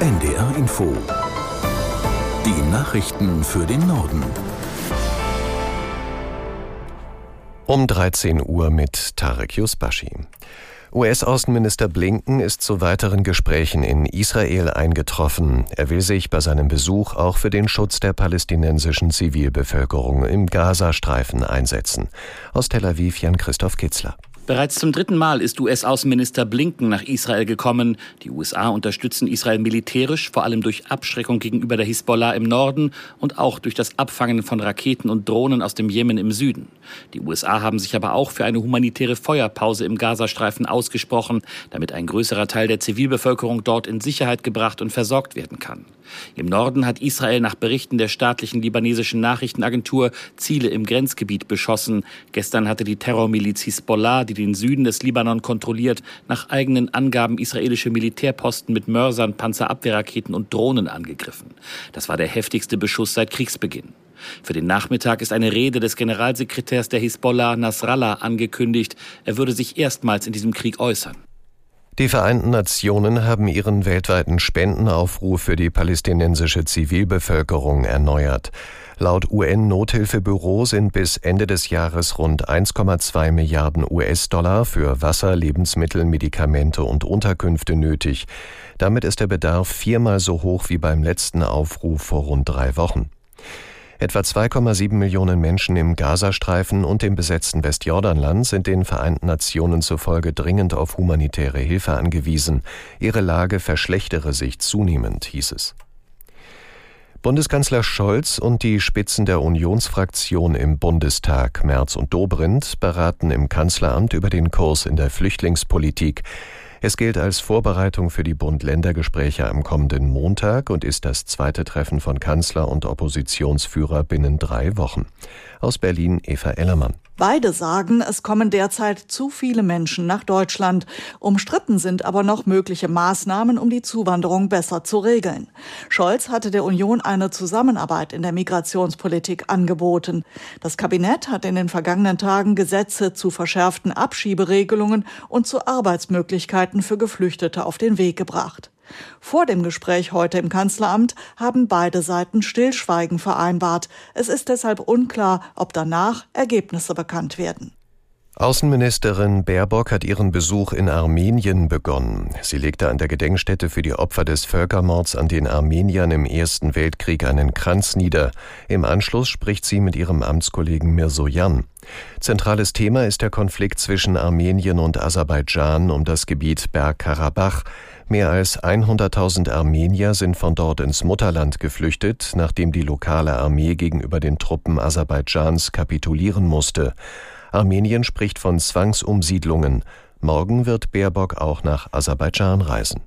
NDR Info. Die Nachrichten für den Norden. Um 13 Uhr mit Tarek Yusbashi. US-Außenminister Blinken ist zu weiteren Gesprächen in Israel eingetroffen. Er will sich bei seinem Besuch auch für den Schutz der palästinensischen Zivilbevölkerung im Gazastreifen einsetzen. Aus Tel Aviv Jan Christoph Kitzler. Bereits zum dritten Mal ist US-Außenminister Blinken nach Israel gekommen. Die USA unterstützen Israel militärisch, vor allem durch Abschreckung gegenüber der Hisbollah im Norden und auch durch das Abfangen von Raketen und Drohnen aus dem Jemen im Süden. Die USA haben sich aber auch für eine humanitäre Feuerpause im Gazastreifen ausgesprochen, damit ein größerer Teil der Zivilbevölkerung dort in Sicherheit gebracht und versorgt werden kann. Im Norden hat Israel nach Berichten der staatlichen libanesischen Nachrichtenagentur Ziele im Grenzgebiet beschossen. Gestern hatte die Terrormiliz Hisbollah, die den Süden des Libanon kontrolliert, nach eigenen Angaben israelische Militärposten mit Mörsern, Panzerabwehrraketen und Drohnen angegriffen. Das war der heftigste Beschuss seit Kriegsbeginn. Für den Nachmittag ist eine Rede des Generalsekretärs der Hisbollah Nasrallah angekündigt. Er würde sich erstmals in diesem Krieg äußern. Die Vereinten Nationen haben ihren weltweiten Spendenaufruf für die palästinensische Zivilbevölkerung erneuert. Laut UN-Nothilfebüro sind bis Ende des Jahres rund 1,2 Milliarden US-Dollar für Wasser, Lebensmittel, Medikamente und Unterkünfte nötig. Damit ist der Bedarf viermal so hoch wie beim letzten Aufruf vor rund drei Wochen. Etwa 2,7 Millionen Menschen im Gazastreifen und dem besetzten Westjordanland sind den Vereinten Nationen zufolge dringend auf humanitäre Hilfe angewiesen. Ihre Lage verschlechtere sich zunehmend, hieß es. Bundeskanzler Scholz und die Spitzen der Unionsfraktion im Bundestag, Merz und Dobrindt, beraten im Kanzleramt über den Kurs in der Flüchtlingspolitik. Es gilt als Vorbereitung für die Bund-Länder-Gespräche am kommenden Montag und ist das zweite Treffen von Kanzler und Oppositionsführer binnen drei Wochen. Aus Berlin Eva Ellermann. Beide sagen, es kommen derzeit zu viele Menschen nach Deutschland. Umstritten sind aber noch mögliche Maßnahmen, um die Zuwanderung besser zu regeln. Scholz hatte der Union eine Zusammenarbeit in der Migrationspolitik angeboten. Das Kabinett hat in den vergangenen Tagen Gesetze zu verschärften Abschieberegelungen und zu Arbeitsmöglichkeiten für Geflüchtete auf den Weg gebracht. Vor dem Gespräch heute im Kanzleramt haben beide Seiten Stillschweigen vereinbart. Es ist deshalb unklar, ob danach Ergebnisse bekannt werden. Außenministerin Baerbock hat ihren Besuch in Armenien begonnen. Sie legte an der Gedenkstätte für die Opfer des Völkermords an den Armeniern im Ersten Weltkrieg einen Kranz nieder. Im Anschluss spricht sie mit ihrem Amtskollegen Mirsojan. Zentrales Thema ist der Konflikt zwischen Armenien und Aserbaidschan um das Gebiet Bergkarabach. Mehr als 100.000 Armenier sind von dort ins Mutterland geflüchtet, nachdem die lokale Armee gegenüber den Truppen Aserbaidschans kapitulieren musste. Armenien spricht von Zwangsumsiedlungen. Morgen wird Baerbock auch nach Aserbaidschan reisen.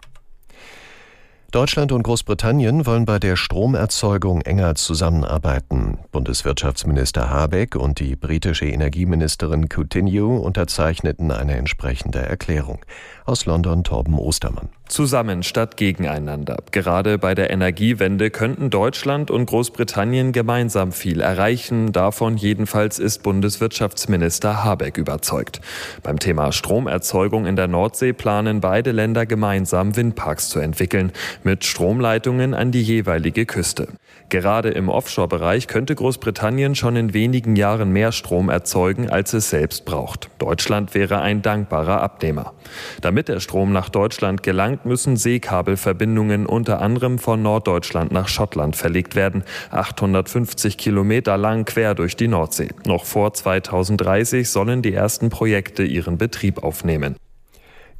Deutschland und Großbritannien wollen bei der Stromerzeugung enger zusammenarbeiten. Bundeswirtschaftsminister Habeck und die britische Energieministerin Coutinho unterzeichneten eine entsprechende Erklärung. Aus London Torben Ostermann. Zusammen statt gegeneinander. Gerade bei der Energiewende könnten Deutschland und Großbritannien gemeinsam viel erreichen. Davon jedenfalls ist Bundeswirtschaftsminister Habeck überzeugt. Beim Thema Stromerzeugung in der Nordsee planen beide Länder gemeinsam Windparks zu entwickeln, mit Stromleitungen an die jeweilige Küste. Gerade im Offshore-Bereich könnte Großbritannien schon in wenigen Jahren mehr Strom erzeugen, als es selbst braucht. Deutschland wäre ein dankbarer Abnehmer. Damit der Strom nach Deutschland gelangt, müssen Seekabelverbindungen unter anderem von Norddeutschland nach Schottland verlegt werden, 850 Kilometer lang quer durch die Nordsee. Noch vor 2030 sollen die ersten Projekte ihren Betrieb aufnehmen.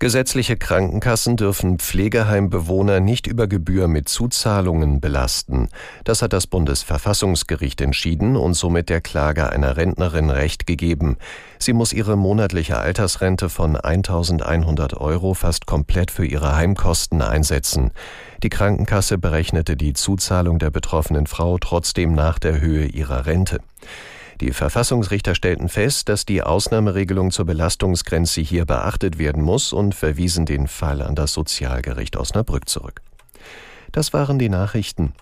Gesetzliche Krankenkassen dürfen Pflegeheimbewohner nicht über Gebühr mit Zuzahlungen belasten. Das hat das Bundesverfassungsgericht entschieden und somit der Klage einer Rentnerin Recht gegeben. Sie muss ihre monatliche Altersrente von 1100 Euro fast komplett für ihre Heimkosten einsetzen. Die Krankenkasse berechnete die Zuzahlung der betroffenen Frau trotzdem nach der Höhe ihrer Rente. Die Verfassungsrichter stellten fest, dass die Ausnahmeregelung zur Belastungsgrenze hier beachtet werden muss und verwiesen den Fall an das Sozialgericht Osnabrück zurück. Das waren die Nachrichten.